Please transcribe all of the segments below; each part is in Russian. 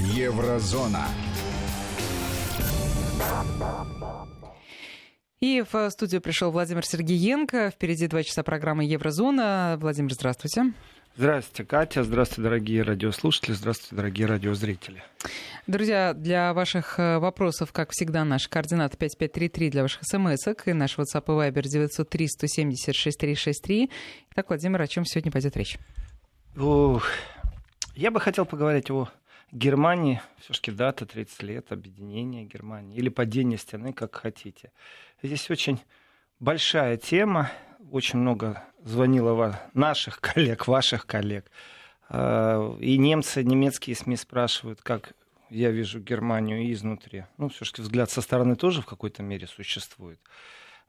Еврозона. И в студию пришел Владимир Сергеенко. Впереди два часа программы Еврозона. Владимир, здравствуйте. Здравствуйте, Катя. Здравствуйте, дорогие радиослушатели. Здравствуйте, дорогие радиозрители. Друзья, для ваших э, вопросов, как всегда, наш координат 5533 для ваших смс и наш WhatsApp и Viber 903 170 6363. Итак, Владимир, о чем сегодня пойдет речь? Ух, я бы хотел поговорить о Германии. Все-таки дата 30 лет объединения Германии или падения стены, как хотите. Здесь очень большая тема. Очень много звонило наших коллег, ваших коллег. А, и немцы, немецкие СМИ спрашивают, как я вижу Германию изнутри. Ну, все-таки взгляд со стороны тоже в какой-то мере существует.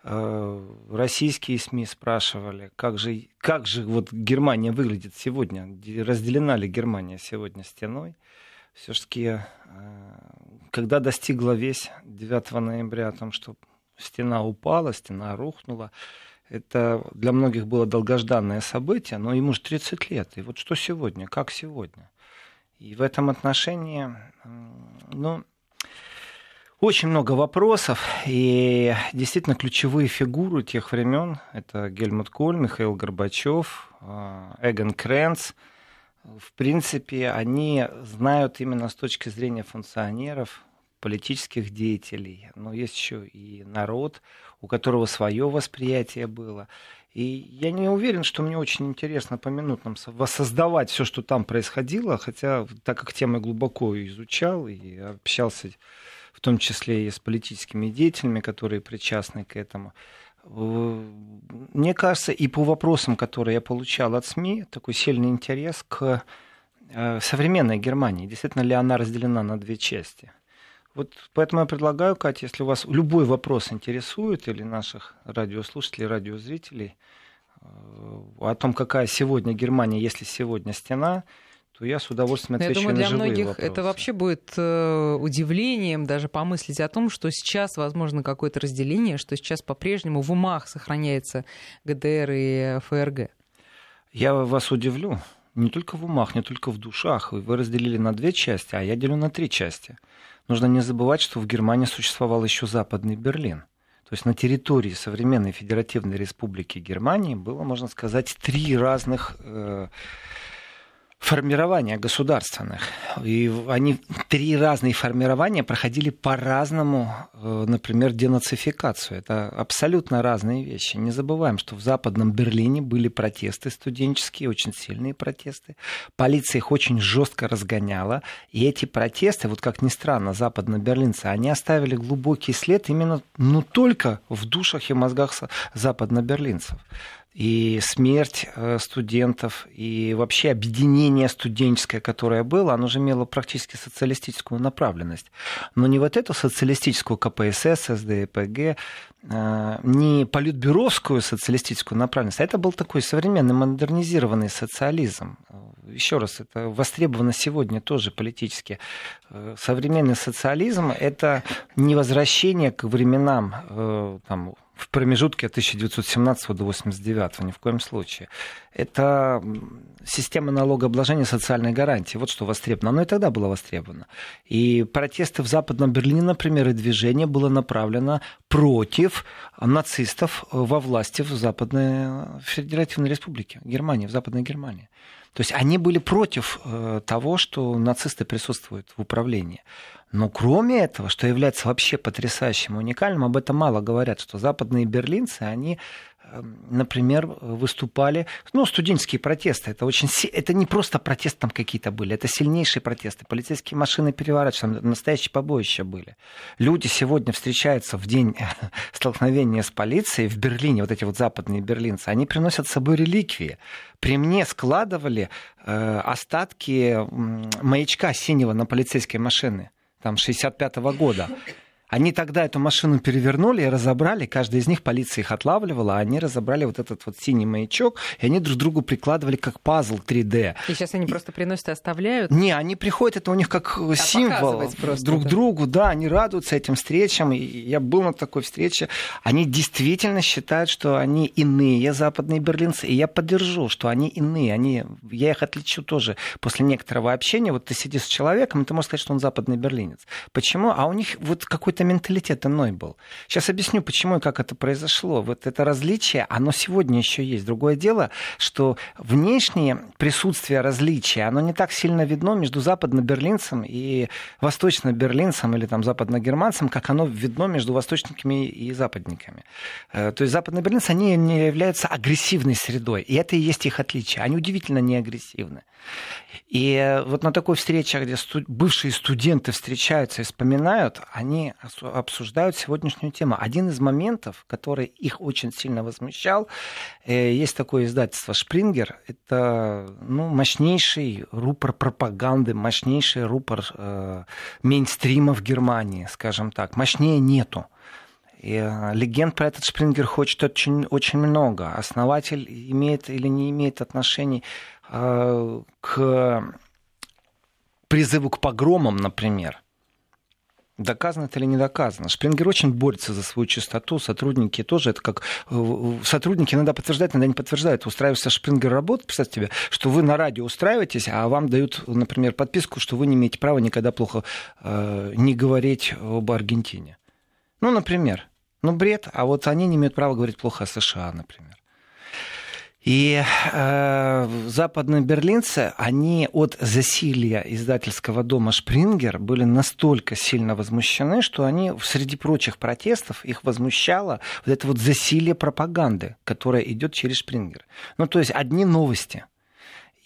А, российские СМИ спрашивали, как же, как же вот Германия выглядит сегодня, разделена ли Германия сегодня стеной. Все-таки, а, когда достигла весь 9 ноября о том, что стена упала, стена рухнула, это для многих было долгожданное событие, но ему же 30 лет. И вот что сегодня, как сегодня? И в этом отношении, ну, очень много вопросов, и действительно ключевые фигуры тех времен — это Гельмут Коль, Михаил Горбачев, а, Эгон Кренц. В принципе, они знают именно с точки зрения функционеров, политических деятелей, но есть еще и народ, у которого свое восприятие было. И я не уверен, что мне очень интересно по минутам воссоздавать все, что там происходило, хотя так как тему глубоко изучал и общался в том числе и с политическими деятелями, которые причастны к этому. Мне кажется, и по вопросам, которые я получал от СМИ, такой сильный интерес к э, современной Германии. Действительно ли она разделена на две части? Вот поэтому я предлагаю, Катя, если у вас любой вопрос интересует, или наших радиослушателей, радиозрителей, э, о том, какая сегодня Германия, если сегодня стена, то я с удовольствием отвечу я думаю, на для живые многих вопросы. это вообще будет э, удивлением даже помыслить о том, что сейчас возможно какое-то разделение, что сейчас по-прежнему в умах сохраняется ГДР и ФРГ. Я вас удивлю. Не только в умах, не только в душах. Вы разделили на две части, а я делю на три части. Нужно не забывать, что в Германии существовал еще Западный Берлин. То есть на территории современной Федеративной Республики Германии было, можно сказать, три разных э, формирования государственных. И они три разные формирования проходили по-разному, э, например, денацификацию. Это абсолютно разные вещи. Не забываем, что в Западном Берлине были протесты студенческие, очень сильные протесты. Полиция их очень жестко разгоняла. И эти протесты, вот как ни странно, западно-берлинцы, они оставили глубокий след именно, ну, только в душах и мозгах западно-берлинцев и смерть э, студентов, и вообще объединение студенческое, которое было, оно же имело практически социалистическую направленность. Но не вот эту социалистическую КПСС, СДПГ, э, не политбюровскую социалистическую направленность, а это был такой современный модернизированный социализм. Еще раз, это востребовано сегодня тоже политически. Э, современный социализм – это не возвращение к временам там, в промежутке от 1917 до 1989, ни в коем случае. Это система налогообложения социальной гарантии. Вот что востребовано. Оно и тогда было востребовано. И протесты в Западном Берлине, например, и движение было направлено против нацистов во власти в Западной Федеративной Республике, Германии, в Западной Германии. То есть они были против э, того, что нацисты присутствуют в управлении. Но кроме этого, что является вообще потрясающим, уникальным, об этом мало говорят, что западные берлинцы, они эм, например, выступали, ну, студенческие протесты, это очень, это не просто протесты там какие-то были, это сильнейшие протесты, полицейские машины переворачивались, настоящие побоища были. Люди сегодня встречаются в день столкновения с полицией в Берлине, вот эти вот западные берлинцы, они приносят с собой реликвии. При мне складывали э, остатки маячка синего на полицейской машине там 65 -го года. Они тогда эту машину перевернули и разобрали, каждый из них полиция их отлавливала, а они разобрали вот этот вот синий маячок, и они друг другу прикладывали как пазл 3D. И сейчас они и... просто приносят и оставляют? Не, они приходят, это у них как а символ друг да. другу, да, они радуются этим встречам, и я был на такой встрече, они действительно считают, что они иные западные берлинцы, и я поддержу, что они иные, они, я их отличу тоже после некоторого общения, вот ты сидишь с человеком, и ты можешь сказать, что он западный берлинец. Почему? А у них вот какой-то это менталитет иной был. Сейчас объясню, почему и как это произошло. Вот это различие, оно сегодня еще есть. Другое дело, что внешнее присутствие различия, оно не так сильно видно между западно-берлинцем и восточно-берлинцем или там западно-германцем, как оно видно между восточниками и западниками. Э, то есть западно-берлинцы, они не являются агрессивной средой. И это и есть их отличие. Они удивительно не агрессивны. И вот на такой встрече, где студ... бывшие студенты встречаются и вспоминают, они обсуждают сегодняшнюю тему. Один из моментов, который их очень сильно возмущал, э, есть такое издательство «Шпрингер». Это ну, мощнейший рупор пропаганды, мощнейший рупор э, мейнстрима в Германии, скажем так. Мощнее нету. И э, легенд про этот Шпрингер хочет очень, очень много. Основатель имеет или не имеет отношений э, к призыву к погромам, например. Доказано это или не доказано? Шпрингер очень борется за свою чистоту, сотрудники тоже, это как э, сотрудники иногда подтверждают, иногда не подтверждают. Устраивается Шпрингер работу, представьте себе, что вы на радио устраиваетесь, а вам дают, например, подписку, что вы не имеете права никогда плохо э, не говорить об Аргентине. Ну, например. Ну, бред. А вот они не имеют права говорить плохо о США, например. И э, западные берлинцы, они от засилия издательского дома Шпрингер были настолько сильно возмущены, что они среди прочих протестов их возмущало вот это вот засилие пропаганды, которая идет через Шпрингер. Ну, то есть одни новости.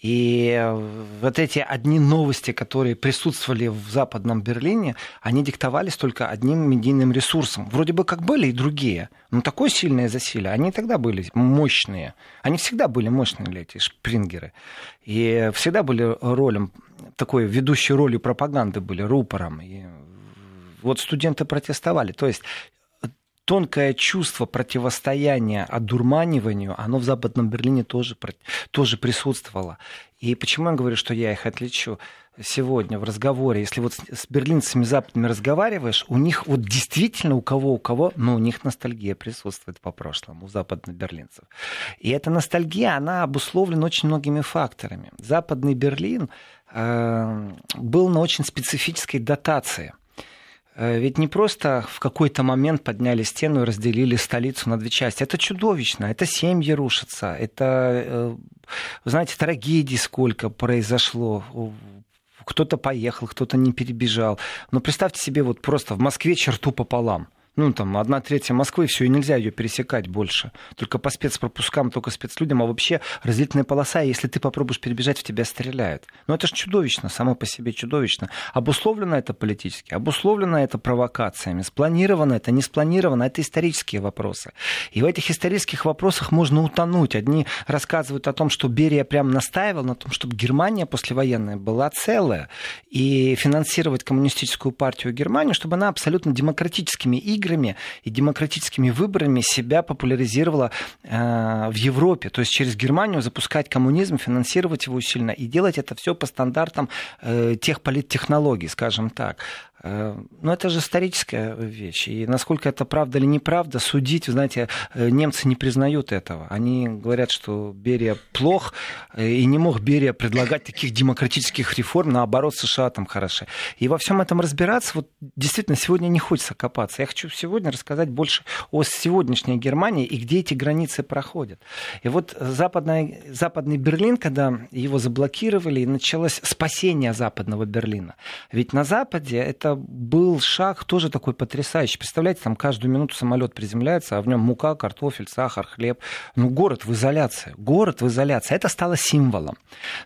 И вот эти одни новости, которые присутствовали в Западном Берлине, они диктовались только одним медийным ресурсом. Вроде бы как были и другие, но такое сильное засилие. Они тогда были мощные. Они всегда были мощные, эти шпрингеры. И всегда были ролем, такой ведущей ролью пропаганды были, рупором. И вот студенты протестовали. То есть тонкое чувство противостояния одурманиванию, оно в Западном Берлине тоже, тоже присутствовало. И почему я говорю, что я их отличу сегодня в разговоре? Если вот с берлинцами западными разговариваешь, у них вот действительно у кого, у кого, но у них ностальгия присутствует по прошлому, у западных берлинцев. И эта ностальгия, она обусловлена очень многими факторами. Западный Берлин э, был на очень специфической дотации – ведь не просто в какой-то момент подняли стену и разделили столицу на две части. Это чудовищно. Это семьи рушатся. Это, э, вы знаете, трагедий сколько произошло кто-то поехал, кто-то не перебежал. Но представьте себе вот просто в Москве черту пополам ну, там, одна третья Москвы, все, и нельзя ее пересекать больше. Только по спецпропускам, только спецлюдям, а вообще разделительная полоса, и если ты попробуешь перебежать, в тебя стреляют. Но это же чудовищно, само по себе чудовищно. Обусловлено это политически, обусловлено это провокациями, спланировано это, не спланировано, это исторические вопросы. И в этих исторических вопросах можно утонуть. Одни рассказывают о том, что Берия прям настаивал на том, чтобы Германия послевоенная была целая, и финансировать коммунистическую партию Германии, чтобы она абсолютно демократическими играми играми и демократическими выборами себя популяризировала э, в Европе. То есть через Германию запускать коммунизм, финансировать его сильно и делать это все по стандартам э, тех политтехнологий, скажем так. Э, ну, это же историческая вещь. И насколько это правда или неправда, судить, знаете, э, немцы не признают этого. Они говорят, что Берия плох, э, и не мог Берия предлагать таких демократических реформ, наоборот, США там хороши. И во всем этом разбираться, вот действительно, сегодня не хочется копаться. Я хочу сегодня рассказать больше о сегодняшней Германии и где эти границы проходят. И вот западный, западный Берлин, когда его заблокировали, началось спасение западного Берлина. Ведь на Западе это был шаг тоже такой потрясающий. Представляете, там каждую минуту самолет приземляется, а в нем мука, картофель, сахар, хлеб. Ну, город в изоляции. Город в изоляции. Это стало символом.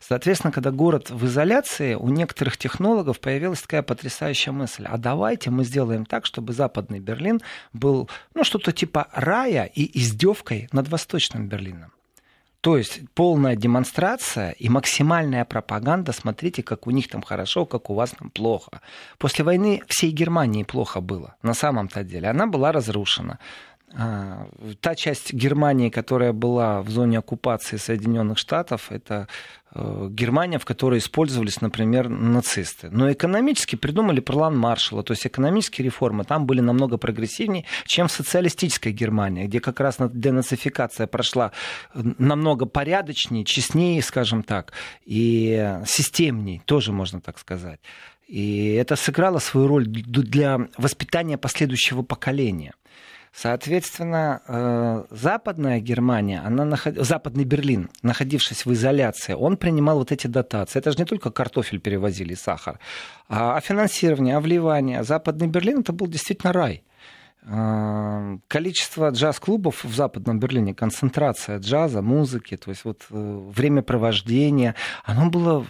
Соответственно, когда город в изоляции, у некоторых технологов появилась такая потрясающая мысль. А давайте мы сделаем так, чтобы Западный Берлин был, ну, что-то типа рая и издевкой над Восточным Берлином. То есть полная демонстрация и максимальная пропаганда. Смотрите, как у них там хорошо, как у вас там плохо. После войны всей Германии плохо было, на самом-то деле. Она была разрушена. А, та часть Германии, которая была в зоне оккупации Соединенных Штатов, это э, Германия, в которой использовались, например, нацисты. Но экономически придумали план Маршалла, то есть экономические реформы там были намного прогрессивнее, чем в социалистической Германии, где как раз денацификация прошла намного порядочнее, честнее, скажем так, и системней, тоже можно так сказать. И это сыграло свою роль для воспитания последующего поколения. Соответственно, э, Западная Германия, она наход... Западный Берлин, находившись в изоляции, он принимал вот эти дотации. Это же не только картофель перевозили сахар, а финансирование, а вливание. Западный Берлин это был действительно рай. Э, количество джаз-клубов в Западном Берлине, концентрация джаза, музыки, то есть вот э, времяпровождение, оно было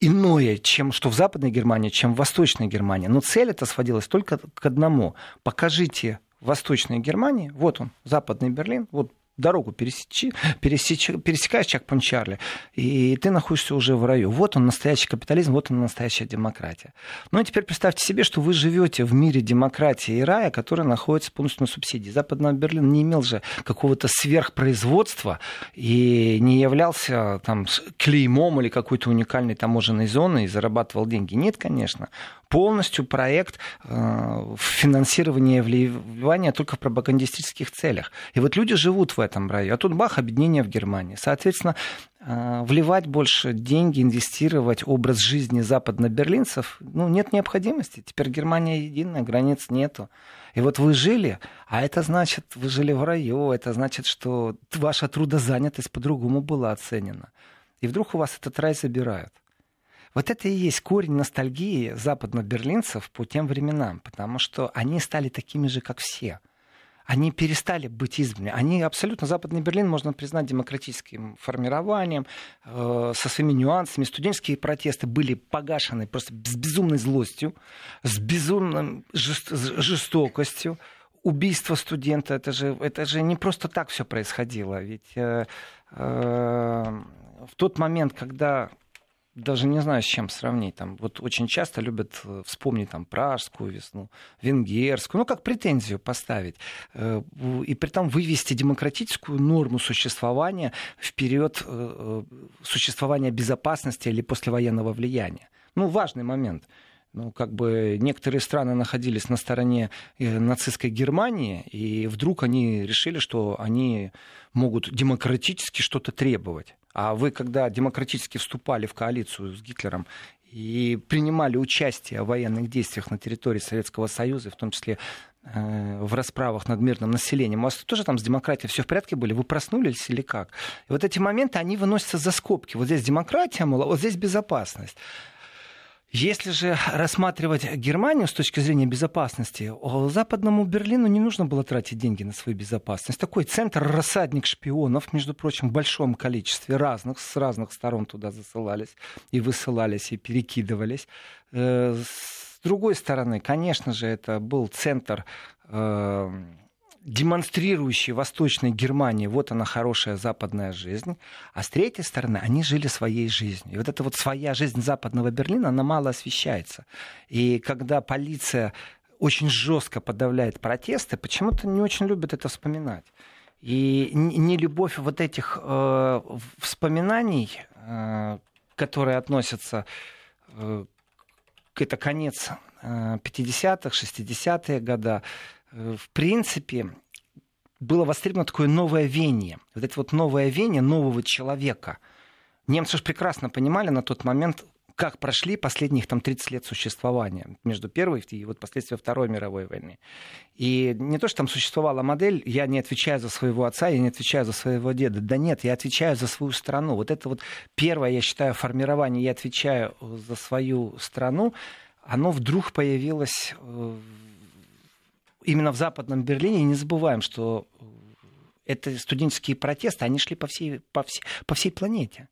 иное, чем что в Западной Германии, чем в Восточной Германии. Но цель это сводилась только к одному. Покажите Восточной Германии, вот он, Западный Берлин, вот дорогу пересечи, пересеч, пересекаешь Чак-Панчарли, и ты находишься уже в раю. Вот он настоящий капитализм, вот он настоящая демократия. Ну и теперь представьте себе, что вы живете в мире демократии и рая, который находится полностью на субсидии. Западный Берлин не имел же какого-то сверхпроизводства и не являлся там клеймом или какой-то уникальной таможенной зоной и зарабатывал деньги. Нет, конечно полностью проект э, финансирования вливания только в пропагандистических целях. И вот люди живут в этом раю, а тут бах, объединение в Германии. Соответственно, э, вливать больше деньги, инвестировать образ жизни западноберлинцев, ну, нет необходимости. Теперь Германия единая, границ нету. И вот вы жили, а это значит, вы жили в раю, это значит, что ваша трудозанятость по-другому была оценена. И вдруг у вас этот рай забирают. Вот это и есть корень ностальгии западно-берлинцев по тем временам, потому что они стали такими же, как все. Они перестали быть избранными. Они абсолютно Западный Берлин можно признать демократическим формированием, э, со своими нюансами. Студенческие протесты были погашены просто с безумной злостью, с безумной жестокостью убийство студента, это же, это же не просто так все происходило. Ведь э, э, в тот момент, когда даже не знаю, с чем сравнить. Там, вот очень часто любят э, вспомнить там, пражскую весну, венгерскую, ну, как претензию поставить. Э, и при этом вывести демократическую норму существования вперед э, существования безопасности или послевоенного влияния. Ну, важный момент ну, как бы некоторые страны находились на стороне нацистской Германии, и вдруг они решили, что они могут демократически что-то требовать. А вы, когда демократически вступали в коалицию с Гитлером и принимали участие в военных действиях на территории Советского Союза, в том числе э, в расправах над мирным населением. У вас тоже там с демократией все в порядке были? Вы проснулись или как? И вот эти моменты, они выносятся за скобки. Вот здесь демократия, мол, а вот здесь безопасность. Если же рассматривать Германию с точки зрения безопасности, западному Берлину не нужно было тратить деньги на свою безопасность. Такой центр, рассадник шпионов, между прочим, в большом количестве разных, с разных сторон туда засылались и высылались, и перекидывались. Э, с другой стороны, конечно же, это был центр э, демонстрирующий Восточной Германии, вот она хорошая западная жизнь, а с третьей стороны они жили своей жизнью. И вот эта вот своя жизнь западного Берлина, она мало освещается. И когда полиция очень жестко подавляет протесты, почему-то не очень любят это вспоминать. И не любовь вот этих э, вспоминаний, э, которые относятся э, это конец 50-х, 60-е годы, Э, в принципе, было востребовано такое новое веяние. Вот это вот новое веяние нового человека. Немцы же прекрасно понимали на тот момент, как прошли последних там 30 лет существования между Первой и вот последствия Второй мировой войны. И не то, что там существовала модель, я не отвечаю за своего отца, я не отвечаю за своего деда. Да нет, я отвечаю за свою страну. Вот это вот первое, я считаю, формирование, я отвечаю за свою страну, оно вдруг появилось э, именно в Западном Берлине, не забываем, что это студенческие протесты, они шли по всей, по всей, по всей планете.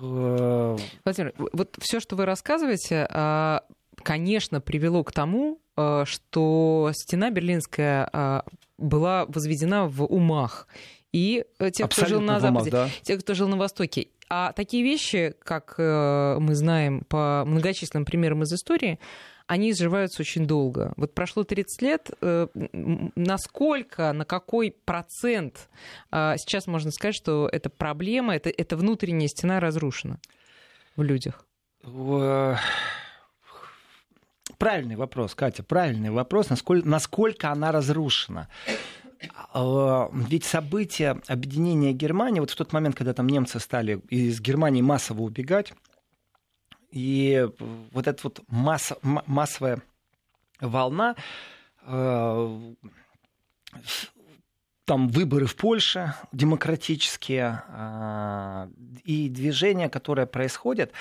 Э, Владимир, вот все, что вы рассказываете, а, конечно, привело к тому, что стена берлинская была возведена в умах и э, тех, кто жил на Западе, да. тех, кто жил на Востоке. А такие вещи, как э, мы знаем по многочисленным примерам из истории, они изживаются очень долго. Вот прошло 30 лет, э, насколько, на какой процент э, сейчас можно сказать, что эта проблема, это, эта внутренняя стена разрушена в людях? Правильный вопрос, Катя, правильный вопрос, насколько, насколько она разрушена. А, ведь события объединения Германии, вот в тот момент, когда там немцы стали из Германии массово убегать, и вот эта вот масса, массовая волна, э, там выборы в Польше демократические э, и движения, которые происходят,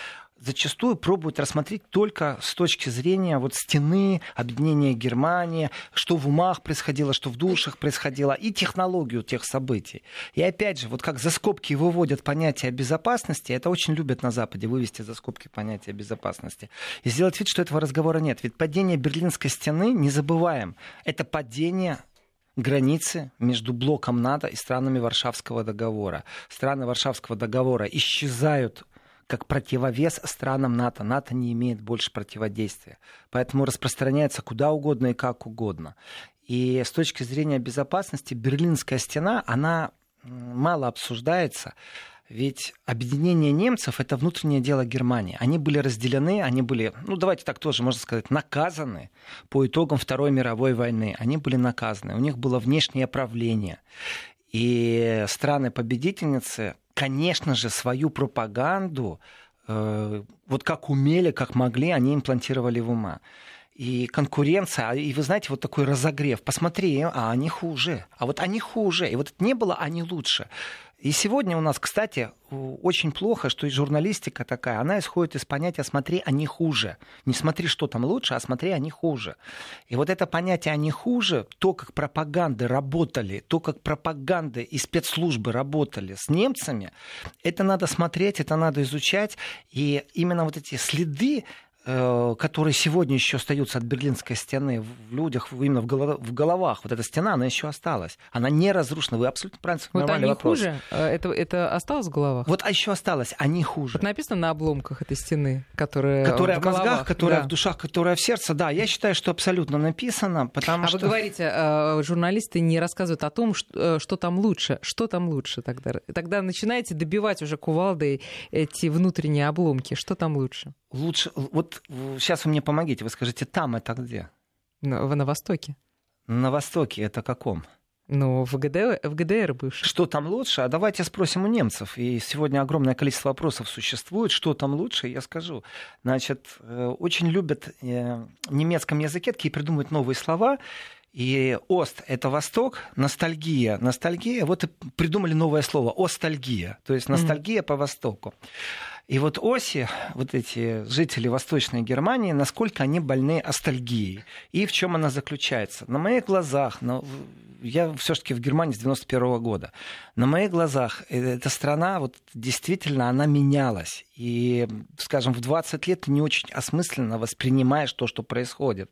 зачастую пробуют рассмотреть только с точки зрения вот стены, объединения Германии, что в умах происходило, что в душах происходило, и технологию тех событий. И опять же, вот как за скобки выводят понятие безопасности, это очень любят на Западе, вывести за скобки понятие безопасности, и сделать вид, что этого разговора нет. Ведь падение Берлинской стены, не забываем, это падение границы между блоком НАТО и странами Варшавского договора. Страны Варшавского договора исчезают как противовес странам НАТО. НАТО не имеет больше противодействия. Поэтому распространяется куда угодно и как угодно. И с точки зрения безопасности Берлинская стена, она мало обсуждается. Ведь объединение немцев это внутреннее дело Германии. Они были разделены, они были, ну давайте так тоже можно сказать, наказаны по итогам Второй мировой войны. Они были наказаны, у них было внешнее правление. И страны-победительницы конечно же, свою пропаганду, э, вот как умели, как могли, они имплантировали в ума. И конкуренция, и вы знаете, вот такой разогрев. Посмотри, а они хуже, а вот они хуже. И вот не было, они лучше. И сегодня у нас, кстати, очень плохо, что и журналистика такая, она исходит из понятия «смотри, они хуже». Не смотри, что там лучше, а смотри, они хуже. И вот это понятие «они хуже», то, как пропаганды работали, то, как пропаганды и спецслужбы работали с немцами, это надо смотреть, это надо изучать. И именно вот эти следы которые сегодня еще остаются от Берлинской стены в людях, именно в, голов, в головах. Вот эта стена, она еще осталась. Она не разрушена. Вы абсолютно правильно Вот они вопрос. хуже? Э, это, это осталось в головах? Вот а еще осталось. Они хуже. Вот написано на обломках этой стены, которая Которая в, в мозгах, которая да. в душах, которая в сердце. Да, я считаю, что абсолютно написано, потому а что... вы говорите, э, журналисты не рассказывают о том, что, что там лучше. Что там лучше тогда? Тогда начинаете добивать уже кувалдой эти внутренние обломки. Что там лучше? Лучше... Вот сейчас вы мне помогите, вы скажите, там это где? В, на Востоке. На Востоке это каком? Ну, в ГДР, в ГДР бывший. Что там лучше? А давайте спросим у немцев. И сегодня огромное количество вопросов существует. Что там лучше, я скажу. Значит, э, очень любят э, в немецком языке такие придумывать новые слова. И Ост — это Восток, ностальгия. Ностальгия, вот и придумали новое слово — остальгия. То есть ностальгия mm. по Востоку. И вот оси, вот эти жители Восточной Германии, насколько они больны астальгией. И в чем она заключается? На моих глазах, ну, я все-таки в Германии с 91 года. На моих глазах э, эта страна вот действительно она менялась. И, скажем, в 20 лет ты не очень осмысленно воспринимаешь то, что происходит.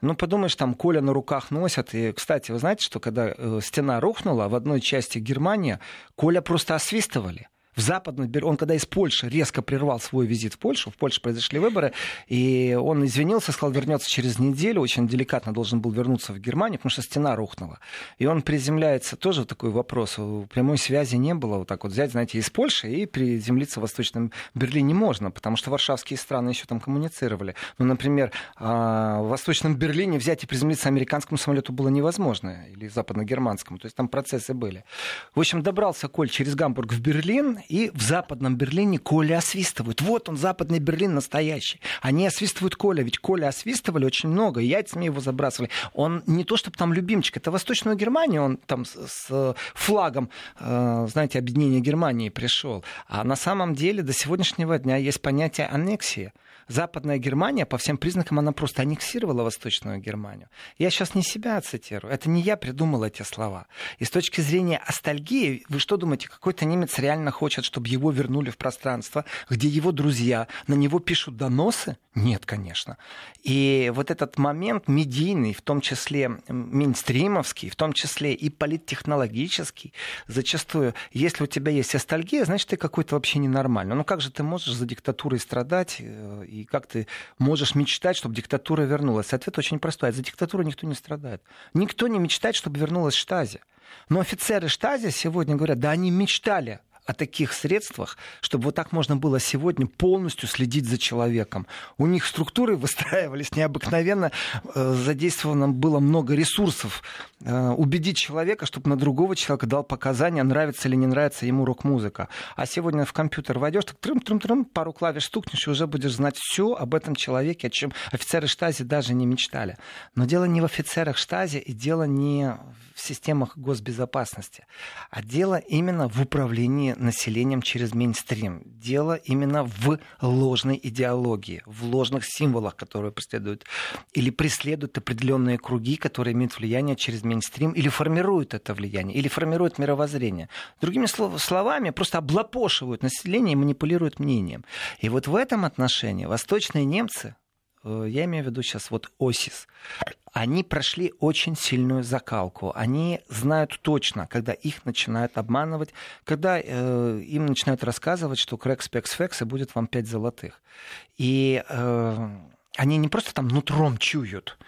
Ну, подумаешь, там Коля на руках носят. И, кстати, вы знаете, что когда э, стена рухнула в одной части Германии, Коля просто освистывали в Западную Он когда из Польши резко прервал свой визит в Польшу, в Польше произошли выборы, и он извинился, сказал, вернется через неделю, очень деликатно должен был вернуться в Германию, потому что стена рухнула. И он приземляется, тоже такой вопрос, прямой связи не было, вот так вот взять, знаете, из Польши и приземлиться в Восточном Берлине можно, потому что варшавские страны еще там коммуницировали. Ну, например, а, в Восточном Берлине взять и приземлиться американскому самолету было невозможно, или западно-германскому, то есть там процессы были. В общем, добрался Коль через Гамбург в Берлин, и в западном Берлине Коля освистывают. Вот он, западный Берлин настоящий. Они освистывают Коля, ведь Коля освистывали очень много, яйцами его забрасывали. Он не то, чтобы там любимчик, это Восточную Германию, он там с, с флагом, э, знаете, объединения Германии пришел. А на самом деле до сегодняшнего дня есть понятие аннексии. Западная Германия, по всем признакам, она просто аннексировала Восточную Германию. Я сейчас не себя цитирую. Это не я придумал эти слова. И с точки зрения ностальгии, вы что думаете, какой-то немец реально хочет чтобы его вернули в пространство, где его друзья на него пишут доносы? Нет, конечно. И вот этот момент медийный, в том числе мейнстримовский, в том числе и политтехнологический, зачастую, если у тебя есть ностальгия, значит, ты какой-то вообще ненормальный. Ну как же ты можешь за диктатурой страдать, э, и как ты можешь мечтать, чтобы диктатура вернулась? Ответ очень простой. За диктатуру никто не страдает. Никто не мечтает, чтобы вернулась Штази. Но офицеры Штази сегодня говорят, да они мечтали о таких средствах, чтобы вот так можно было сегодня полностью следить за человеком. У них структуры выстраивались необыкновенно, э, задействовано было много ресурсов. Э, убедить человека, чтобы на другого человека дал показания, нравится или не нравится ему рок-музыка. А сегодня в компьютер войдешь, так трым-трым-трым, пару клавиш стукнешь, и уже будешь знать все об этом человеке, о чем офицеры Штази даже не мечтали. Но дело не в офицерах Штази, и дело не в системах госбезопасности, а дело именно в управлении населением через мейнстрим. Дело именно в ложной идеологии, в ложных символах, которые преследуют или преследуют определенные круги, которые имеют влияние через мейнстрим, или формируют это влияние, или формируют мировоззрение. Другими словами, просто облапошивают население и манипулируют мнением. И вот в этом отношении восточные немцы, я имею в виду сейчас вот ОСИС, они прошли очень сильную закалку. Они знают точно, когда их начинают обманывать, когда э, им начинают рассказывать, что крэк, спекс, фекс, и будет вам пять золотых. И э, они не просто там нутром чуют,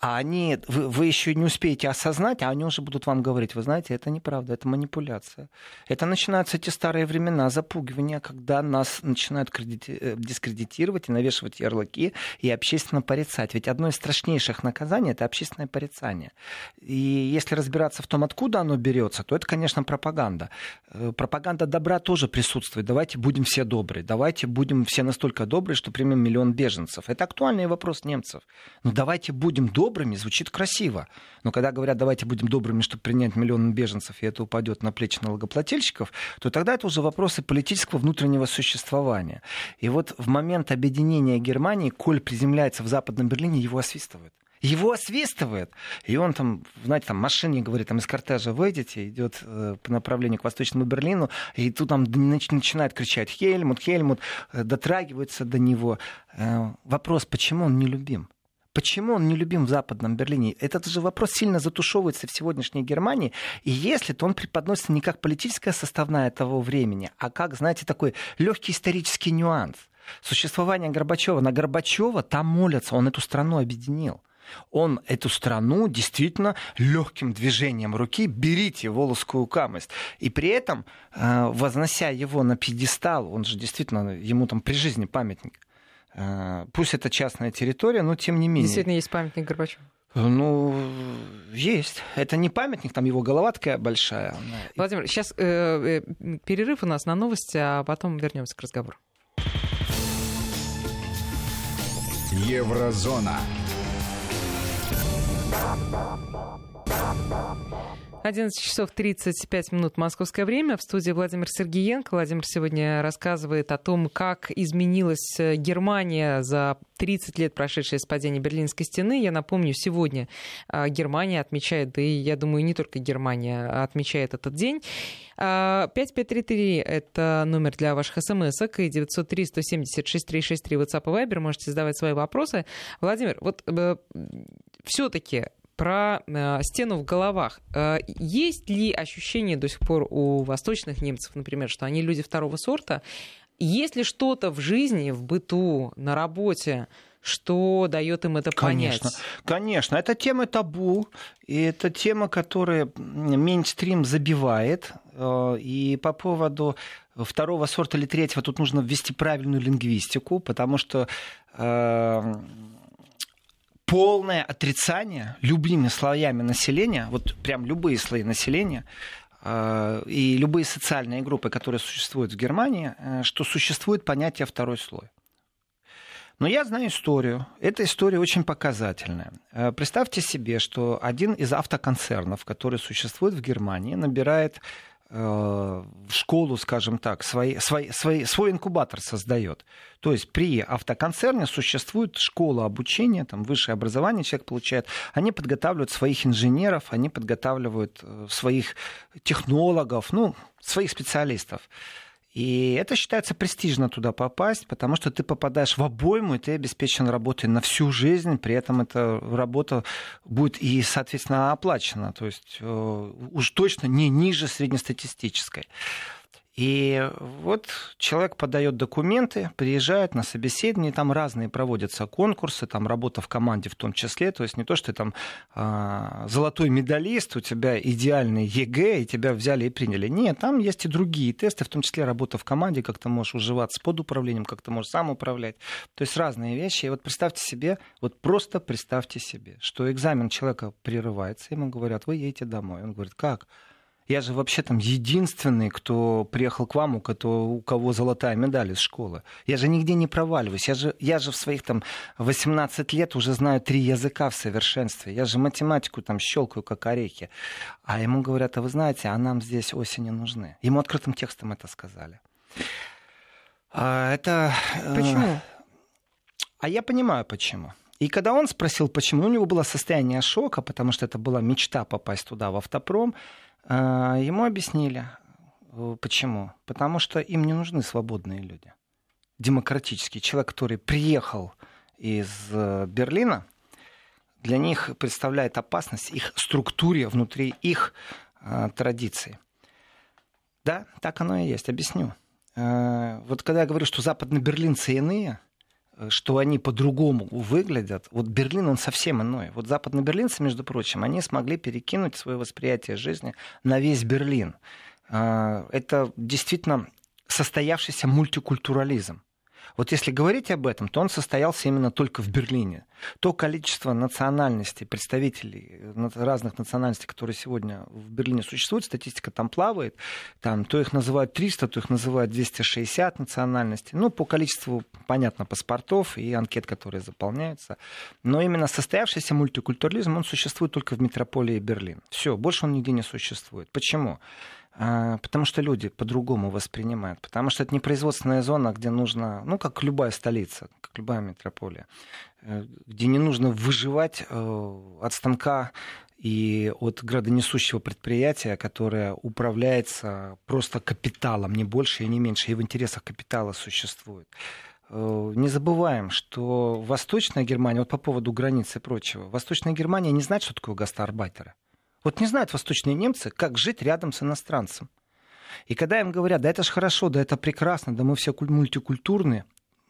а они, вы, вы еще не успеете осознать, а они уже будут вам говорить, вы знаете, это неправда, это манипуляция. Это начинаются те старые времена запугивания, когда нас начинают кредити- э, дискредитировать и навешивать ярлыки и общественно порицать. Ведь одно из страшнейших наказаний это общественное порицание. И если разбираться в том, откуда оно берется, то это, конечно, пропаганда. Э, пропаганда добра тоже присутствует. Давайте будем все добрые, давайте будем все настолько добрые, что примем миллион беженцев. Это актуальный вопрос немцев. Но давайте будем добрые добрыми звучит красиво. Но когда говорят, давайте будем добрыми, чтобы принять миллион беженцев, и это упадет на плечи налогоплательщиков, то тогда это уже вопросы политического внутреннего существования. И вот в момент объединения Германии, Коль приземляется в Западном Берлине, его освистывают его освистывает. И он там, знаете, там машине говорит, там из кортежа выйдете, идет э, по направлению к Восточному Берлину, и тут там начинает кричать Хельмут, Хельмут, э, дотрагивается до него. Э, вопрос, почему он не любим? Почему он не любим в Западном Берлине? Этот же вопрос сильно затушевывается в сегодняшней Германии. И если, то он преподносится не как политическая составная того времени, а как, знаете, такой легкий исторический нюанс. Существование Горбачева. На Горбачева там молятся, он эту страну объединил. Он эту страну действительно легким движением руки берите волосскую камость. И при этом, э, вознося его на пьедестал, он же действительно, ему там при жизни памятник, пусть это частная территория, но тем не менее. Действительно есть памятник Горбачеву. Ну, есть. Это не памятник, там его голова такая большая. Владимир, сейчас э, э, перерыв у нас на новости, а потом вернемся к разговору. Еврозона. 11 часов 35 минут московское время. В студии Владимир Сергеенко. Владимир сегодня рассказывает о том, как изменилась э, Германия за 30 лет, прошедшие с падения Берлинской стены. Я напомню, сегодня э, Германия отмечает, да и я думаю, не только Германия отмечает этот день. 5533 — это номер для ваших смс и 903 170 6363 WhatsApp и Viber. Можете задавать свои вопросы. Владимир, вот э, все-таки про э, стену в головах. Э, есть ли ощущение до сих пор у восточных немцев, например, что они люди второго сорта? Есть ли что-то в жизни, в быту, на работе, что дает им это понять? Конечно, конечно. Это тема табу, и это тема, которая мейнстрим забивает. Э, и по поводу второго сорта или третьего тут нужно ввести правильную лингвистику, потому что полное отрицание любыми слоями населения, вот прям любые слои населения, э, и любые социальные группы, которые существуют в Германии, э, что существует понятие второй слой. Но я знаю историю. Эта история очень показательная. Э, представьте себе, что один из автоконцернов, который существует в Германии, набирает школу, скажем так, свой, свой, свой, свой инкубатор создает. То есть при автоконцерне существует школа обучения, там высшее образование человек получает. Они подготавливают своих инженеров, они подготавливают э, своих технологов, ну, своих специалистов. И это считается престижно туда попасть, потому что ты попадаешь в обойму, и ты обеспечен работой на всю жизнь, при этом эта работа будет и, соответственно, оплачена, то есть э, уж точно не ниже среднестатистической. И вот человек подает документы, приезжает на собеседование, там разные проводятся конкурсы, там работа в команде в том числе, то есть не то, что ты там э, золотой медалист, у тебя идеальный ЕГЭ, и тебя взяли и приняли. Нет, там есть и другие тесты, в том числе работа в команде, как ты можешь уживаться под управлением, как ты можешь сам управлять. То есть разные вещи. И вот представьте себе, вот просто представьте себе, что экзамен человека прерывается, ему говорят, вы едете домой. Он говорит, как? Я же вообще там единственный, кто приехал к вам, у, кого, у кого золотая медаль из школы. Я же нигде не проваливаюсь. Я же, я же в своих там 18 лет уже знаю три языка в совершенстве. Я же математику там щелкаю, как орехи. А ему говорят, а вы знаете, а нам здесь осени нужны. Ему открытым текстом это сказали. А, это... Э, почему? А я понимаю, почему. И когда он спросил, почему, у него было состояние шока, потому что это была мечта попасть туда, в автопром, а, ему объяснили, э, почему. Потому что им не нужны свободные люди. Демократический человек, который приехал из э, Берлина, для них представляет опасность их структуре внутри их э, традиций. Да, так оно и есть. Объясню. Э, вот когда я говорю, что западно-берлинцы иные, Э, что они по-другому выглядят. Вот Берлин, он совсем иной. Вот западно-берлинцы, между прочим, они смогли перекинуть свое восприятие жизни на весь Берлин. А, это действительно состоявшийся мультикультурализм. Вот если говорить об этом, то он состоялся именно только в Берлине. То количество национальностей, представителей э, разных национальностей, которые сегодня в Берлине существуют, статистика там плавает, там, то их называют 300, то их называют 260 национальностей. Ну, по количеству, понятно, паспортов и анкет, которые заполняются. Но именно состоявшийся мультикультурализм, он существует только в метрополии Берлин. Все, больше он нигде не существует. Почему? А, потому что люди по-другому воспринимают. Потому что это не производственная зона, где нужно, ну, как любая столица, как любая метрополия, э, где не нужно выживать э, от станка и от градонесущего предприятия, которое управляется просто капиталом, не больше и не меньше, и в интересах капитала существует. Э, не забываем, что Восточная Германия, вот по поводу границы и прочего, Восточная Германия не знает, что такое гастарбайтеры. Вот не знают восточные немцы, как жить рядом с иностранцем. И когда им говорят, да это ж хорошо, да это прекрасно, да мы все мультикультурные,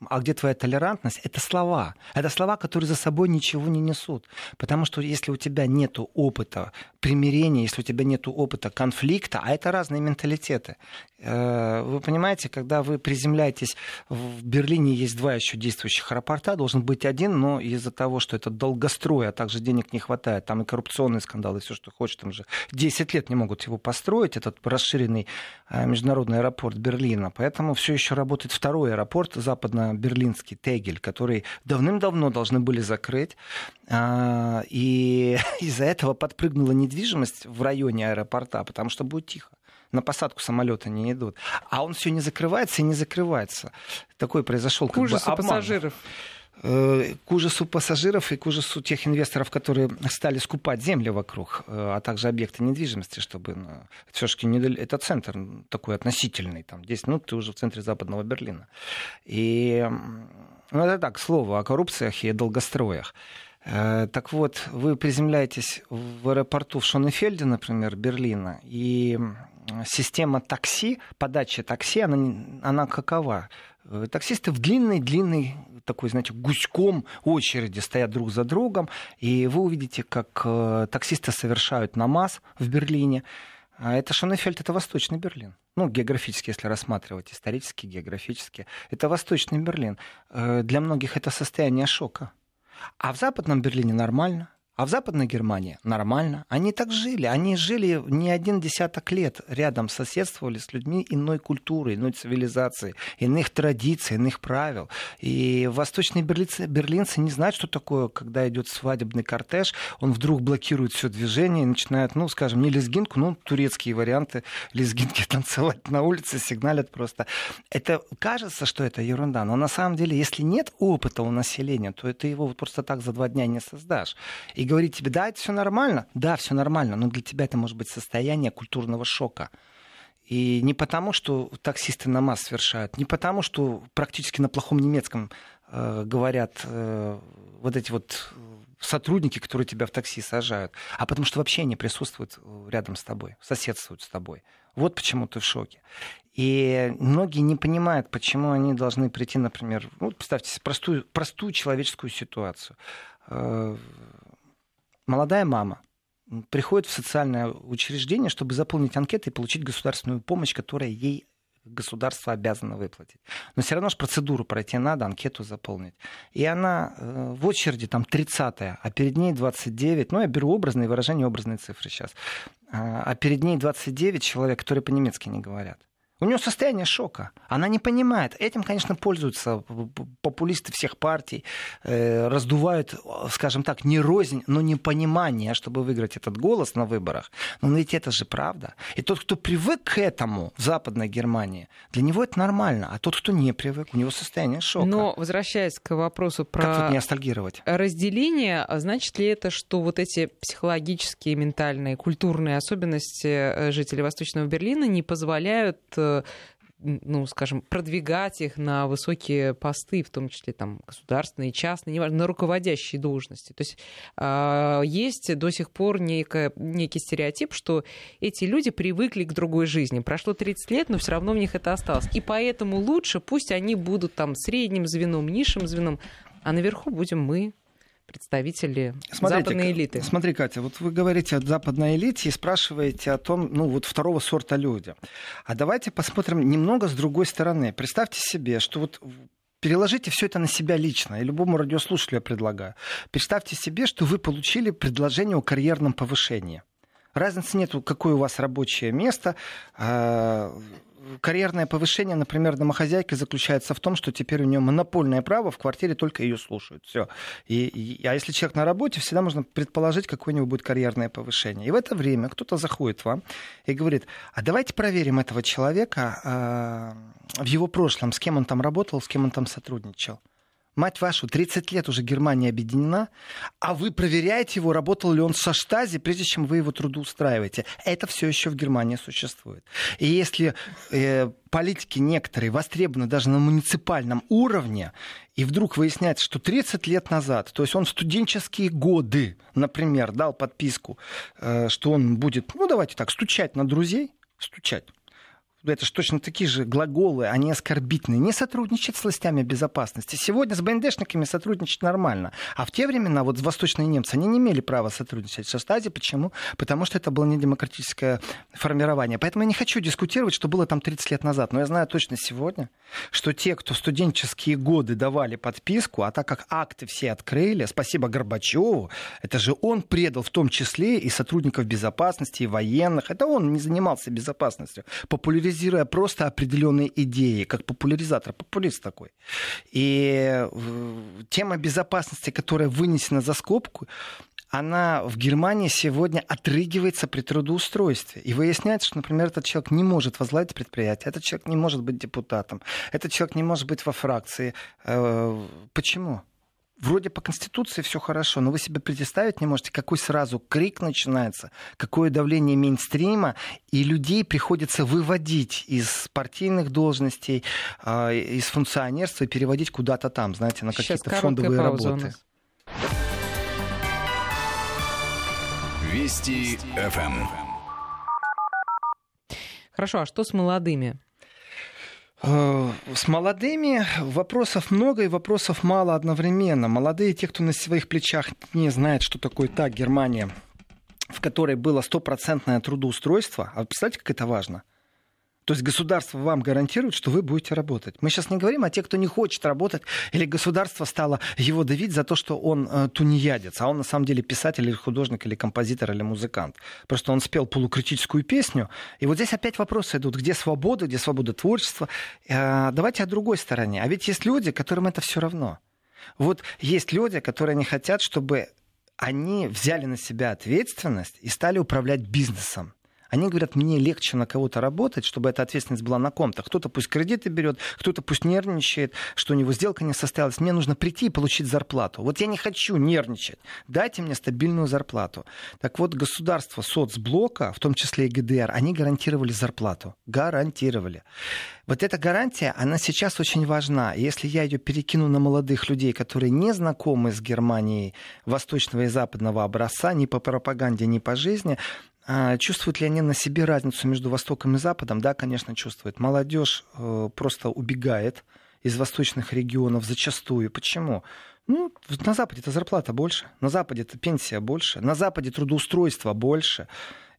а где твоя толерантность, это слова. Это слова, которые за собой ничего не несут. Потому что если у тебя нет опыта примирения, если у тебя нет опыта конфликта, а это разные менталитеты. Э, вы понимаете, когда вы приземляетесь в Берлине, есть два еще действующих аэропорта, должен быть один, но из-за того, что это долгострой, а также денег не хватает, там и коррупционные скандалы, и все, что хочешь, там же 10 лет не могут его построить, этот расширенный э, международный аэропорт Берлина. Поэтому все еще работает второй аэропорт западно-берлинский, Тегель, который давным-давно должны были закрыть. А, и из-за этого подпрыгнула недвижимость в районе аэропорта, потому что будет тихо на посадку самолета не идут. А он все не закрывается и не закрывается. Такой произошел к ужасу бы, пассажиров э, к ужасу пассажиров и к ужасу тех инвесторов, которые стали скупать земли вокруг, э, а также объекты недвижимости, чтобы ну, все-таки не, это центр такой относительный, там 10 минут ты уже в центре западного Берлина. И ну, это так, слово о коррупциях и долгостроях. Э, так вот, вы приземляетесь в аэропорту в Шонефельде, например, Берлина, и система такси, подача такси, она, она какова? Э, таксисты в длинной-длинной такой, знаете, гуськом очереди стоят друг за другом, и вы увидите, как э, таксисты совершают намаз в Берлине. А это Шонефельд, это Восточный Берлин. Ну, географически, если рассматривать, исторически, географически. Это Восточный Берлин. Для многих это состояние шока. А в Западном Берлине нормально. А в Западной Германии нормально. Они так жили. Они жили не один десяток лет рядом, соседствовали с людьми иной культуры, иной цивилизации, иных традиций, иных правил. И восточные берлинцы, берлинцы не знают, что такое, когда идет свадебный кортеж, он вдруг блокирует все движение и начинает, ну, скажем, не лезгинку, ну, турецкие варианты лезгинки танцевать на улице, сигналят просто. Это кажется, что это ерунда, но на самом деле, если нет опыта у населения, то это его вот просто так за два дня не создашь. И и говорить тебе, да, это все нормально, да, все нормально, но для тебя это может быть состояние культурного шока. И не потому, что таксисты намаз совершают, не потому, что практически на плохом немецком э, говорят э, вот эти вот сотрудники, которые тебя в такси сажают, а потому что вообще они присутствуют рядом с тобой, соседствуют с тобой. Вот почему ты в шоке. И многие не понимают, почему они должны прийти, например, ну, представьте себе простую, простую человеческую ситуацию. Молодая мама приходит в социальное учреждение, чтобы заполнить анкеты и получить государственную помощь, которая ей государство обязано выплатить. Но все равно же процедуру пройти надо, анкету заполнить. И она э, в очереди там 30-я, а перед ней 29, ну я беру образные выражения, образные цифры сейчас, а, а перед ней 29 человек, которые по-немецки не говорят. У нее состояние шока. Она не понимает. Этим, конечно, пользуются популисты всех партий, э, раздувают, скажем так, не рознь, но непонимание, чтобы выиграть этот голос на выборах. Но ведь это же правда. И тот, кто привык к этому в Западной Германии, для него это нормально. А тот, кто не привык, у него состояние шока. Но, возвращаясь к вопросу про как тут не ностальгировать? разделение, а значит ли это, что вот эти психологические, ментальные, культурные особенности э, жителей Восточного Берлина не позволяют Э, ну, скажем, продвигать их на высокие посты, в том числе там государственные, частные, неважно, на руководящие должности. То есть э, есть до сих пор некое, некий стереотип, что эти люди привыкли к другой жизни. Прошло 30 лет, но все равно в них это осталось. И поэтому лучше пусть они будут там средним звеном, низшим звеном, а наверху будем мы, представители Смотрите, западной элиты. Смотри, Катя, вот вы говорите о западной элите и спрашиваете о том, ну вот второго сорта люди. А давайте посмотрим немного с другой стороны. Представьте себе, что вот переложите все это на себя лично, и любому радиослушателю я предлагаю. Представьте себе, что вы получили предложение о карьерном повышении. Разницы нет, какое у вас рабочее место. Карьерное повышение, например, домохозяйки заключается в том, что теперь у нее монопольное право, в квартире только ее слушают. Все. И, и, а если человек на работе, всегда можно предположить, какое у него будет карьерное повышение. И в это время кто-то заходит вам и говорит, а давайте проверим этого человека э, в его прошлом, с кем он там работал, с кем он там сотрудничал. Мать вашу, 30 лет уже Германия объединена, а вы проверяете его, работал ли он со штази, прежде чем вы его трудоустраиваете. Это все еще в Германии существует. И если э, политики некоторые востребованы даже на муниципальном уровне, и вдруг выясняется, что 30 лет назад, то есть он в студенческие годы, например, дал подписку, э, что он будет, ну давайте так, стучать на друзей, стучать это же точно такие же глаголы, они оскорбительные. Не сотрудничать с властями безопасности. Сегодня с БНДшниками сотрудничать нормально. А в те времена вот восточные немцы, они не имели права сотрудничать со Штази. Почему? Потому что это было не демократическое формирование. Поэтому я не хочу дискутировать, что было там 30 лет назад. Но я знаю точно сегодня, что те, кто студенческие годы давали подписку, а так как акты все открыли, спасибо Горбачеву, это же он предал в том числе и сотрудников безопасности, и военных. Это он не занимался безопасностью. Популяризировал популяризируя просто определенные идеи, как популяризатор, популист такой. И э, тема безопасности, которая вынесена за скобку, она в Германии сегодня отрыгивается при трудоустройстве. И выясняется, что, например, этот человек не может возглавить предприятие, этот человек не может быть депутатом, этот человек не может быть во фракции. Э, почему? Вроде по Конституции все хорошо, но вы себе представить не можете, какой сразу крик начинается, какое давление мейнстрима, и людей приходится выводить из партийных должностей, а, из функционерства и переводить куда-то там, знаете, на какие-то фондовые работы. Вести ФМ. Хорошо, а что с молодыми? Э, с молодыми вопросов много и вопросов мало одновременно. Молодые, те, кто на своих плечах не знает, что такое так Германия, в которой было стопроцентное трудоустройство, а представьте, как это важно – то есть государство вам гарантирует, что вы будете работать. Мы сейчас не говорим о тех, кто не хочет работать, или государство стало его давить за то, что он э, тунеядец, а он на самом деле писатель или художник, или композитор, или музыкант. Просто он спел полукритическую песню. И вот здесь опять вопросы идут, где свобода, где свобода творчества. Э, давайте о другой стороне. А ведь есть люди, которым это все равно. Вот есть люди, которые не хотят, чтобы они взяли на себя ответственность и стали управлять бизнесом. Они говорят, мне легче на кого-то работать, чтобы эта ответственность была на ком-то. Кто-то пусть кредиты берет, кто-то пусть нервничает, что у него сделка не состоялась. Мне нужно прийти и получить зарплату. Вот я не хочу нервничать. Дайте мне стабильную зарплату. Так вот, государство соцблока, в том числе и ГДР, они гарантировали зарплату. Гарантировали. Вот эта гарантия, она сейчас очень важна. Если я ее перекину на молодых людей, которые не знакомы с Германией восточного и западного образца, ни по пропаганде, ни по жизни, Чувствуют ли они на себе разницу между Востоком и Западом? Да, конечно, чувствуют. Молодежь э, просто убегает из восточных регионов зачастую. Почему? Ну, на Западе это зарплата больше, на Западе это пенсия больше, на Западе трудоустройство больше.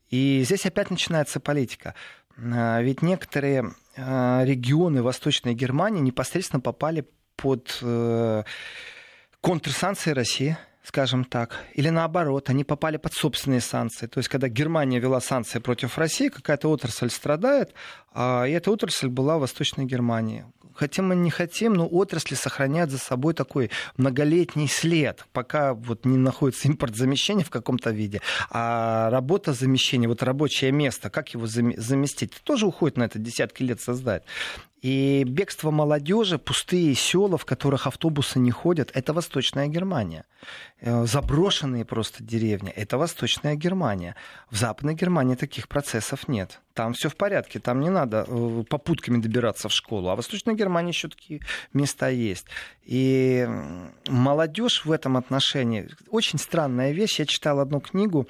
И здесь опять начинается политика. А, ведь некоторые а, регионы Восточной Германии непосредственно попали под э, контрсанкции России, скажем так, или наоборот, они попали под собственные санкции. То есть, когда Германия вела санкции против России, какая-то отрасль страдает, а, и эта отрасль была в Восточной Германии хотим мы не хотим, но отрасли сохраняют за собой такой многолетний след, пока вот не находится импорт замещения в каком-то виде, а работа замещения, вот рабочее место, как его заместить, тоже уходит на это десятки лет создать. И бегство молодежи, пустые села, в которых автобусы не ходят, это Восточная Германия. Э, заброшенные просто деревни, это Восточная Германия. В Западной Германии таких процессов нет. Там все в порядке, там не надо э, попутками добираться в школу. А в Восточной Германии еще такие места есть. И молодежь в этом отношении очень странная вещь. Я читал одну книгу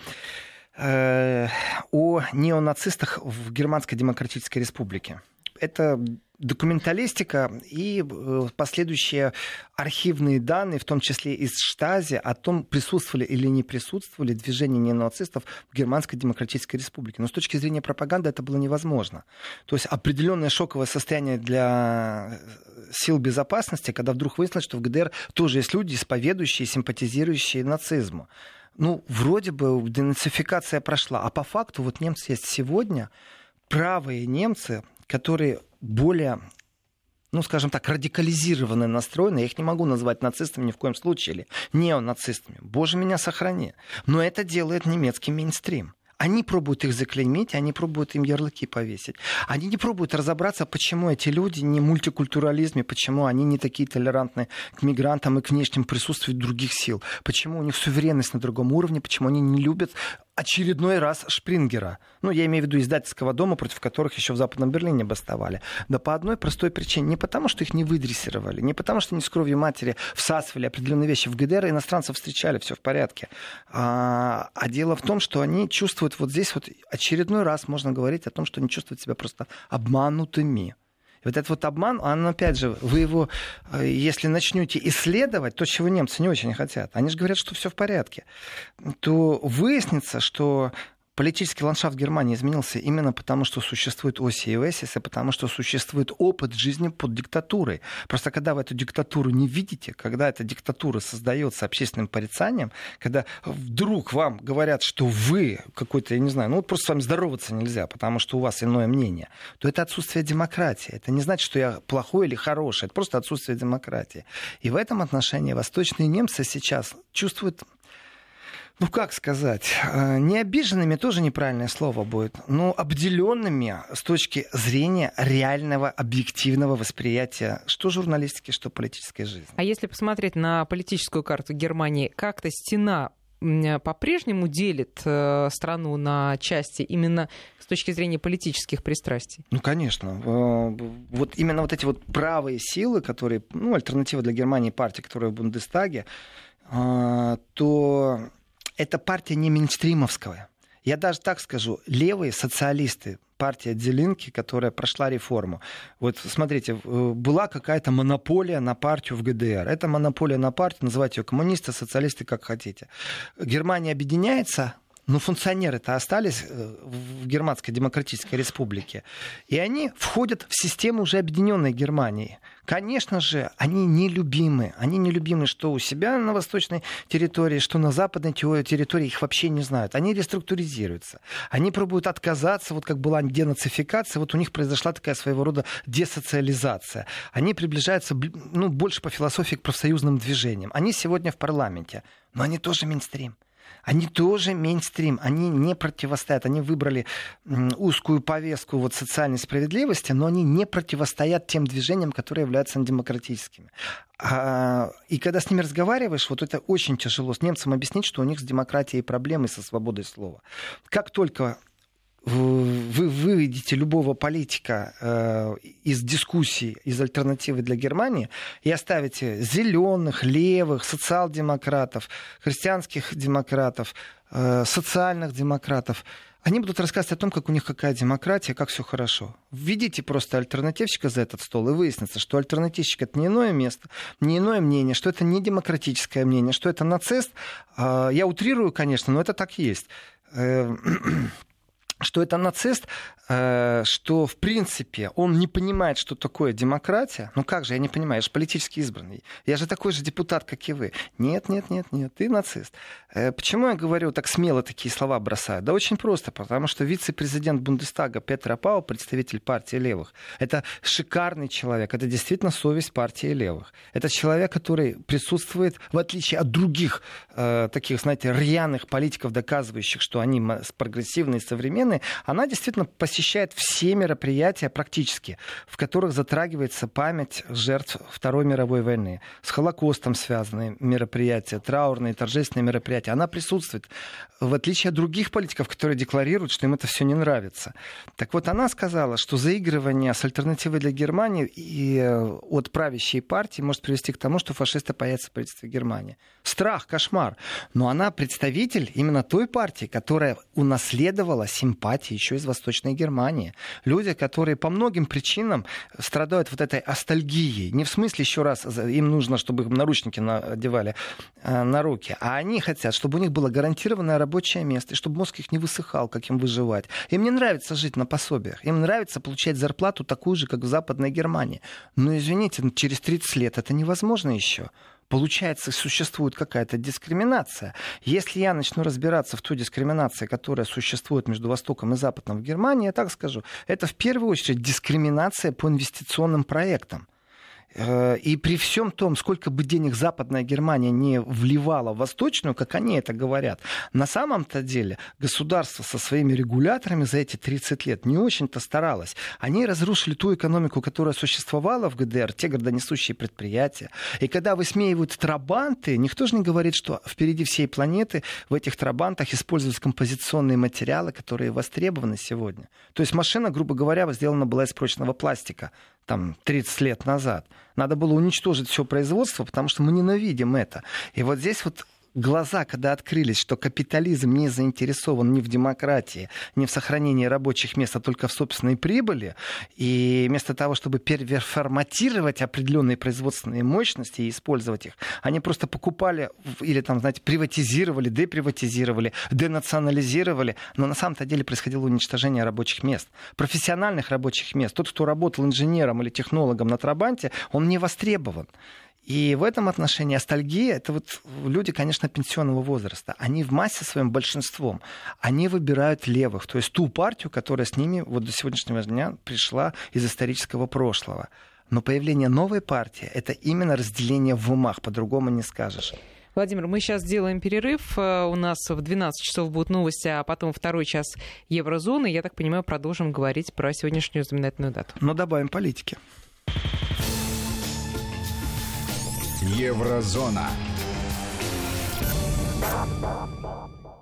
э, о неонацистах в Германской Демократической Республике. Это документалистика и э, последующие архивные данные, в том числе из Штази, о том, присутствовали или не присутствовали движения неонацистов в Германской Демократической Республике. Но с точки зрения пропаганды это было невозможно. То есть определенное шоковое состояние для сил безопасности, когда вдруг выяснилось, что в ГДР тоже есть люди, исповедующие, симпатизирующие нацизму. Ну, вроде бы денацификация прошла, а по факту вот немцы есть сегодня, правые немцы, которые более ну, скажем так, радикализированно настроены. Я их не могу назвать нацистами ни в коем случае, или неонацистами. Боже, меня сохрани. Но это делает немецкий мейнстрим. Они пробуют их заклеймить, они пробуют им ярлыки повесить. Они не пробуют разобраться, почему эти люди не мультикультурализме, почему они не такие толерантны к мигрантам и к внешним присутствию других сил, почему у них суверенность на другом уровне, почему они не любят очередной раз Шпрингера. Ну, я имею в виду издательского дома, против которых еще в Западном Берлине бастовали. Да по одной простой причине. Не потому, что их не выдрессировали, не потому, что они с кровью матери всасывали определенные вещи в ГДР, иностранцев встречали, все в порядке. А, а дело в том, что они чувствуют вот здесь вот очередной раз можно говорить о том, что они чувствуют себя просто обманутыми. Вот этот вот обман, он, опять же, вы его, э, если начнете исследовать, то, чего немцы не очень хотят, они же говорят, что все в порядке, то выяснится, что политический ландшафт Германии изменился именно потому, что существует оси и Весис, и потому, что существует опыт жизни под диктатурой. Просто когда вы эту диктатуру не видите, когда эта диктатура создается общественным порицанием, когда вдруг вам говорят, что вы какой-то, я не знаю, ну вот просто с вами здороваться нельзя, потому что у вас иное мнение, то это отсутствие демократии. Это не значит, что я плохой или хороший, это просто отсутствие демократии. И в этом отношении восточные немцы сейчас чувствуют ну как сказать, э, не обиженными тоже неправильное слово будет, но обделенными с точки зрения реального объективного восприятия что журналистики, что политической жизни. А если посмотреть на политическую карту Германии, как-то стена по-прежнему делит э, страну на части именно с точки зрения политических пристрастий? Ну, конечно. Э, вот именно вот эти вот правые силы, которые, ну, альтернатива для Германии партии, которая в Бундестаге, то это партия не мейнстримовская. Я даже так скажу, левые социалисты, партия Делинки, которая прошла реформу. Вот смотрите, э, была какая-то монополия на партию в ГДР. Эта монополия на партию, называйте ее коммунисты, социалисты, как хотите. Германия объединяется, но функционеры-то остались э, в Германской Демократической Республике. И они входят в систему уже объединенной Германии. Конечно же, они нелюбимы. Они нелюбимы что у себя на восточной территории, что на западной территории. Их вообще не знают. Они реструктуризируются. Они пробуют отказаться, вот как была денацификация, вот у них произошла такая своего рода десоциализация. Они приближаются ну, больше по философии к профсоюзным движениям. Они сегодня в парламенте, но они тоже мейнстрим. Они тоже мейнстрим, они не противостоят. Они выбрали узкую повестку вот социальной справедливости, но они не противостоят тем движениям, которые являются андемократическими. А, и когда с ними разговариваешь, вот это очень тяжело с немцам объяснить, что у них с демократией проблемы со свободой слова. Как только вы выведете любого политика э, из дискуссии, из альтернативы для Германии и оставите зеленых, левых, социал-демократов, христианских демократов, э, социальных демократов, они будут рассказывать о том, как у них какая демократия, как все хорошо. Введите просто альтернативщика за этот стол, и выяснится, что альтернативщик это не иное место, не иное мнение, что это не демократическое мнение, что это нацист. Э, я утрирую, конечно, но это так есть что это нацист, э, что, в принципе, он не понимает, что такое демократия. Ну как же, я не понимаю, я же политически избранный. Я же такой же депутат, как и вы. Нет, нет, нет, нет, ты нацист. Э, почему я говорю так смело такие слова бросаю? Да очень просто, потому что вице-президент Бундестага Петр Пау, представитель партии левых, это шикарный человек, это действительно совесть партии левых. Это человек, который присутствует, в отличие от других э, таких, знаете, рьяных политиков, доказывающих, что они прогрессивные, современные, Украины, она действительно посещает все мероприятия практически, в которых затрагивается память жертв Второй мировой войны. С Холокостом связанные мероприятия, траурные, торжественные мероприятия. Она присутствует, в отличие от других политиков, которые декларируют, что им это все не нравится. Так вот, она сказала, что заигрывание с альтернативой для Германии и э, от правящей партии может привести к тому, что фашисты появятся в правительстве Германии. Страх, кошмар. Но она представитель именно той партии, которая унаследовала симпатию симпатии еще из Восточной Германии. Люди, которые по многим причинам страдают вот этой астальгией. Не в смысле, еще раз, им нужно, чтобы им наручники надевали э, на руки, а они хотят, чтобы у них было гарантированное рабочее место, и чтобы мозг их не высыхал, как им выживать. Им не нравится жить на пособиях. Им нравится получать зарплату такую же, как в Западной Германии. Но, извините, через 30 лет это невозможно еще получается, существует какая-то дискриминация. Если я начну разбираться в той дискриминации, которая существует между Востоком и Западом в Германии, я так скажу, это в первую очередь дискриминация по инвестиционным проектам. Э, и при всем том, сколько бы денег Западная Германия не вливала в Восточную, как они это говорят, на самом-то деле государство со своими регуляторами за эти 30 лет не очень-то старалось. Они разрушили ту экономику, которая существовала в ГДР, те городонесущие предприятия. И когда высмеивают трабанты, никто же не говорит, что впереди всей планеты в этих трабантах используются композиционные материалы, которые востребованы сегодня. То есть машина, грубо говоря, сделана была из прочного пластика там 30 лет назад. Надо было уничтожить все производство, потому что мы ненавидим это. И вот здесь вот глаза, когда открылись, что капитализм не заинтересован ни в демократии, ни в сохранении рабочих мест, а только в собственной прибыли, и вместо того, чтобы переформатировать определенные производственные мощности и использовать их, они просто покупали или там, знаете, приватизировали, деприватизировали, денационализировали, но на самом-то деле происходило уничтожение рабочих мест, профессиональных рабочих мест. Тот, кто работал инженером или технологом на Трабанте, он не востребован. И в этом отношении астальгия — это вот люди, конечно, пенсионного возраста. Они в массе своим большинством, они выбирают левых, то есть ту партию, которая с ними вот до сегодняшнего дня пришла из исторического прошлого. Но появление новой партии — это именно разделение в умах, по-другому не скажешь. Владимир, мы сейчас сделаем перерыв. Э, у нас в 12 часов будут новости, а потом второй час еврозоны. Я так понимаю, продолжим говорить про сегодняшнюю знаменательную дату. Но добавим политики. Еврозона.